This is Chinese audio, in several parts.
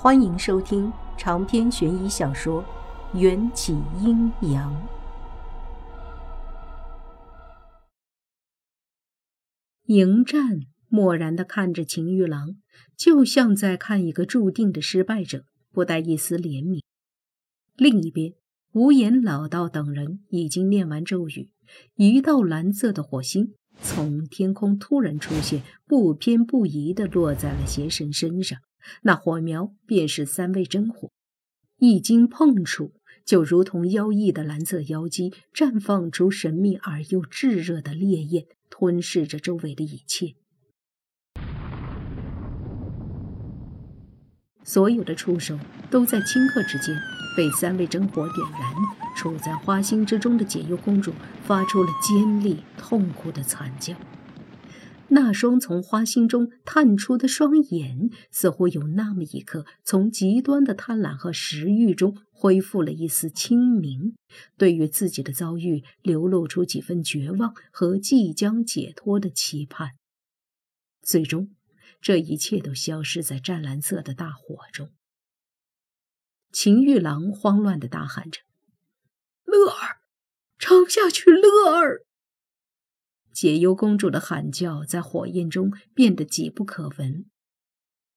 欢迎收听长篇悬疑小说《缘起阴阳》。迎战漠然的看着秦玉郎，就像在看一个注定的失败者，不带一丝怜悯。另一边，无言老道等人已经念完咒语，一道蓝色的火星从天空突然出现，不偏不倚的落在了邪神身上。那火苗便是三味真火，一经碰触，就如同妖异的蓝色妖姬，绽放出神秘而又炙热的烈焰，吞噬着周围的一切。所有的触手都在顷刻之间被三味真火点燃。处在花心之中的解忧公主发出了尖利、痛苦的惨叫。那双从花心中探出的双眼，似乎有那么一刻，从极端的贪婪和食欲中恢复了一丝清明，对于自己的遭遇流露出几分绝望和即将解脱的期盼。最终，这一切都消失在湛蓝色的大火中。秦玉郎慌乱地大喊着：“乐儿，撑下去，乐儿！”解忧公主的喊叫在火焰中变得几不可闻。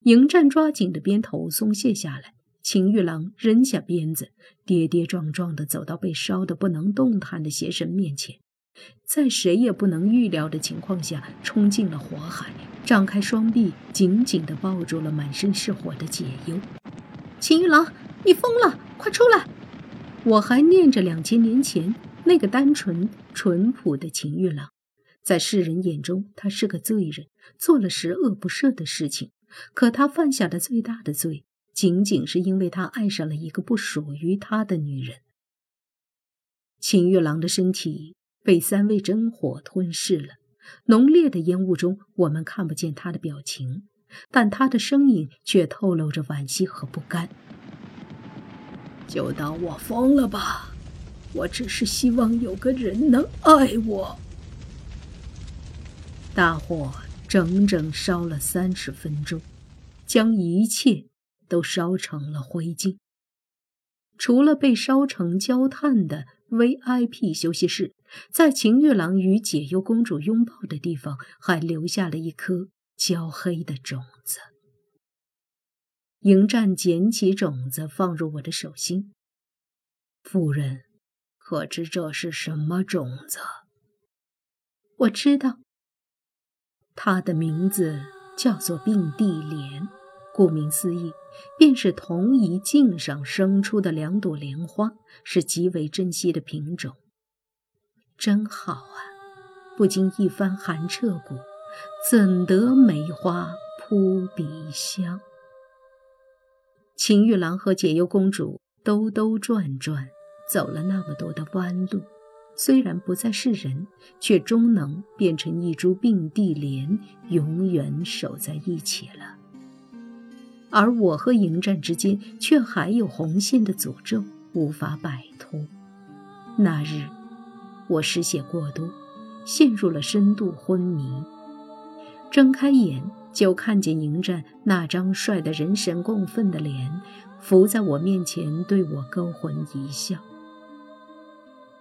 迎战抓紧的鞭头松懈下来，秦玉郎扔下鞭子，跌跌撞撞地走到被烧得不能动弹的邪神面前，在谁也不能预料的情况下冲进了火海，张开双臂，紧紧地抱住了满身是火的解忧。秦玉郎，你疯了！快出来！我还念着两千年前那个单纯淳朴的秦玉郎。在世人眼中，他是个罪人，做了十恶不赦的事情。可他犯下的最大的罪，仅仅是因为他爱上了一个不属于他的女人。秦玉郎的身体被三味真火吞噬了，浓烈的烟雾中，我们看不见他的表情，但他的声音却透露着惋惜和不甘。就当我疯了吧，我只是希望有个人能爱我。大火整整烧了三十分钟，将一切都烧成了灰烬。除了被烧成焦炭的 VIP 休息室，在秦玉郎与解忧公主拥抱的地方，还留下了一颗焦黑的种子。迎战捡起种子，放入我的手心。夫人，可知这是什么种子？我知道。它的名字叫做并蒂莲，顾名思义，便是同一茎上生出的两朵莲花，是极为珍惜的品种。真好啊！不经一番寒彻骨，怎得梅花扑鼻香？秦玉郎和解忧公主兜兜转转，走了那么多的弯路。虽然不再是人，却终能变成一株并蒂莲，永远守在一起了。而我和迎战之间，却还有红线的诅咒无法摆脱。那日，我失血过多，陷入了深度昏迷。睁开眼，就看见迎战那张帅得人神共愤的脸，伏在我面前，对我勾魂一笑。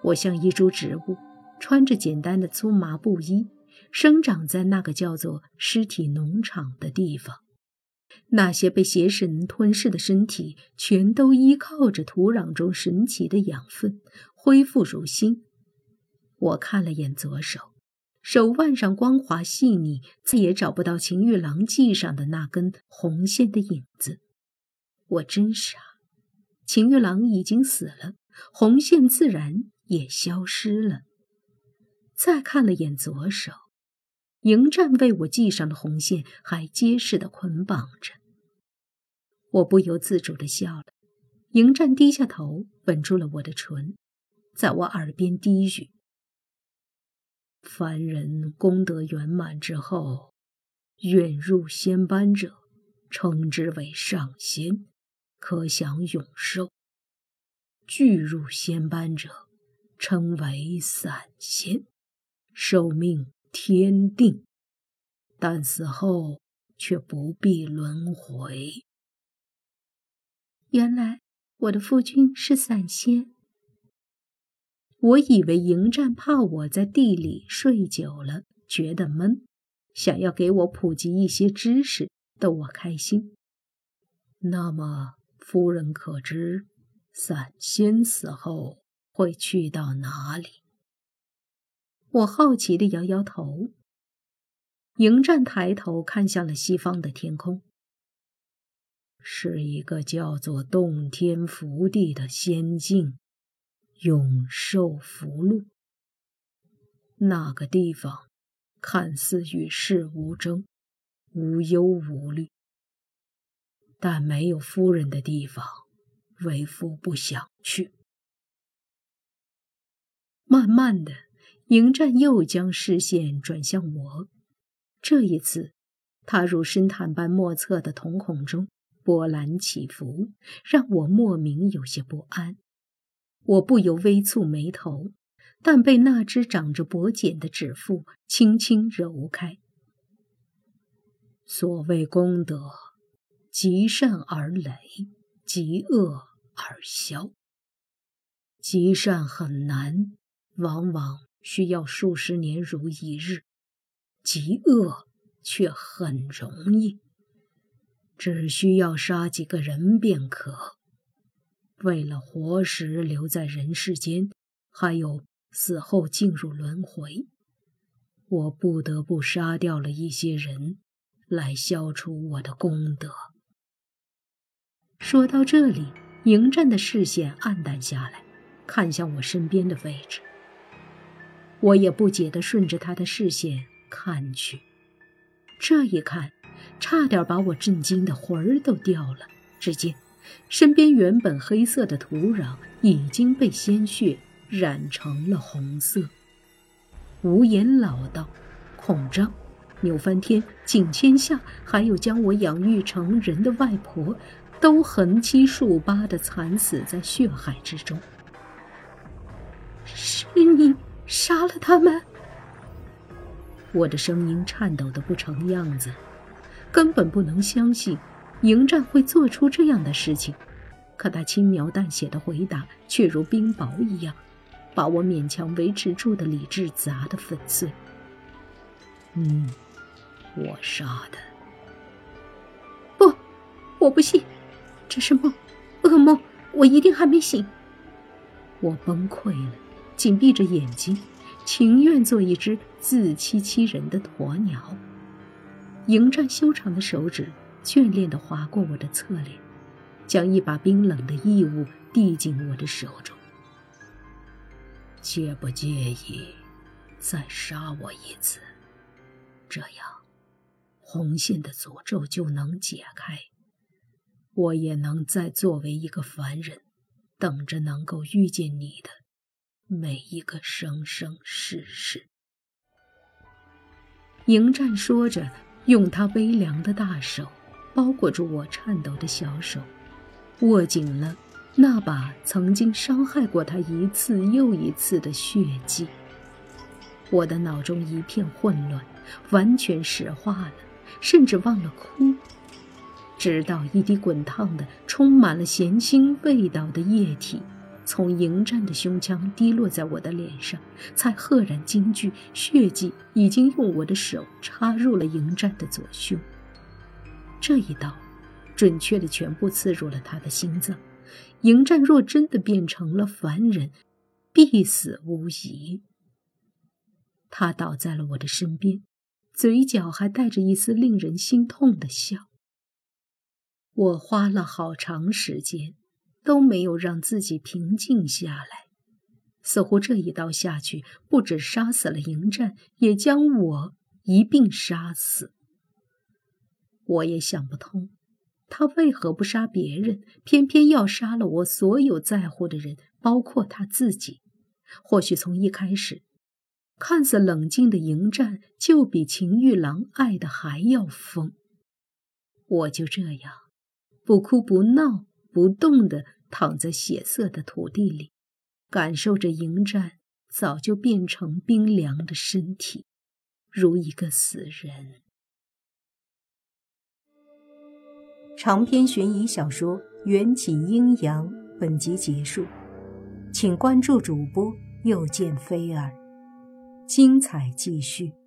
我像一株植物，穿着简单的粗麻布衣，生长在那个叫做尸体农场的地方。那些被邪神吞噬的身体，全都依靠着土壤中神奇的养分，恢复如新。我看了眼左手，手腕上光滑细腻，再也找不到秦玉郎系上的那根红线的影子。我真傻，秦玉郎已经死了，红线自然。也消失了。再看了眼左手，迎战为我系上的红线还结实的捆绑着。我不由自主的笑了。迎战低下头，吻住了我的唇，在我耳边低语：“凡人功德圆满之后，愿入仙班者，称之为上仙，可享永寿；拒入仙班者。”称为散仙，寿命天定，但死后却不必轮回。原来我的夫君是散仙。我以为迎战怕我在地里睡久了觉得闷，想要给我普及一些知识，逗我开心。那么，夫人可知散仙死后会去到哪里？我好奇地摇摇头。迎战抬头看向了西方的天空，是一个叫做洞天福地的仙境。永寿福禄，那个地方看似与世无争、无忧无虑，但没有夫人的地方，为夫不想去。慢慢的，迎战又将视线转向我，这一次，他如深潭般莫测的瞳孔中波澜起伏，让我莫名有些不安。我不由微蹙眉头，但被那只长着薄茧的指腹轻轻揉开。所谓功德，极善而累，极恶而消。极善很难，往往需要数十年如一日；极恶却很容易，只需要杀几个人便可。为了活时留在人世间，还有死后进入轮回，我不得不杀掉了一些人，来消除我的功德。说到这里，迎战的视线暗淡下来，看向我身边的位置。我也不解地顺着他的视线看去，这一看，差点把我震惊的魂儿都掉了。只见。身边原本黑色的土壤已经被鲜血染成了红色。无言老道、孔章、牛翻天、景千夏，还有将我养育成人的外婆，都横七竖八地惨死在血海之中。是你杀了他们？我的声音颤抖的不成样子，根本不能相信。迎战会做出这样的事情，可他轻描淡写的回答却如冰雹一样，把我勉强维持住的理智砸得粉碎。嗯，我杀的。不，我不信，这是梦，噩梦，我一定还没醒。我崩溃了，紧闭着眼睛，情愿做一只自欺欺人的鸵鸟。迎战修长的手指。眷恋地划过我的侧脸，将一把冰冷的异物递进我的手中。介不介意再杀我一次？这样，红线的诅咒就能解开，我也能再作为一个凡人，等着能够遇见你的每一个生生世世。迎战说着，用他微凉的大手。包裹住我颤抖的小手，握紧了那把曾经伤害过他一次又一次的血迹。我的脑中一片混乱，完全石化了，甚至忘了哭。直到一滴滚烫的、充满了咸腥味道的液体从迎战的胸腔滴落在我的脸上，才赫然惊惧：血迹已经用我的手插入了迎战的左胸。这一刀，准确的全部刺入了他的心脏。迎战若真的变成了凡人，必死无疑。他倒在了我的身边，嘴角还带着一丝令人心痛的笑。我花了好长时间，都没有让自己平静下来。似乎这一刀下去，不止杀死了迎战，也将我一并杀死。我也想不通，他为何不杀别人，偏偏要杀了我所有在乎的人，包括他自己。或许从一开始，看似冷静的迎战，就比秦玉郎爱的还要疯。我就这样，不哭不闹不动地躺在血色的土地里，感受着迎战早就变成冰凉的身体，如一个死人。长篇悬疑小说《缘起阴阳》本集结束，请关注主播又见菲儿，精彩继续。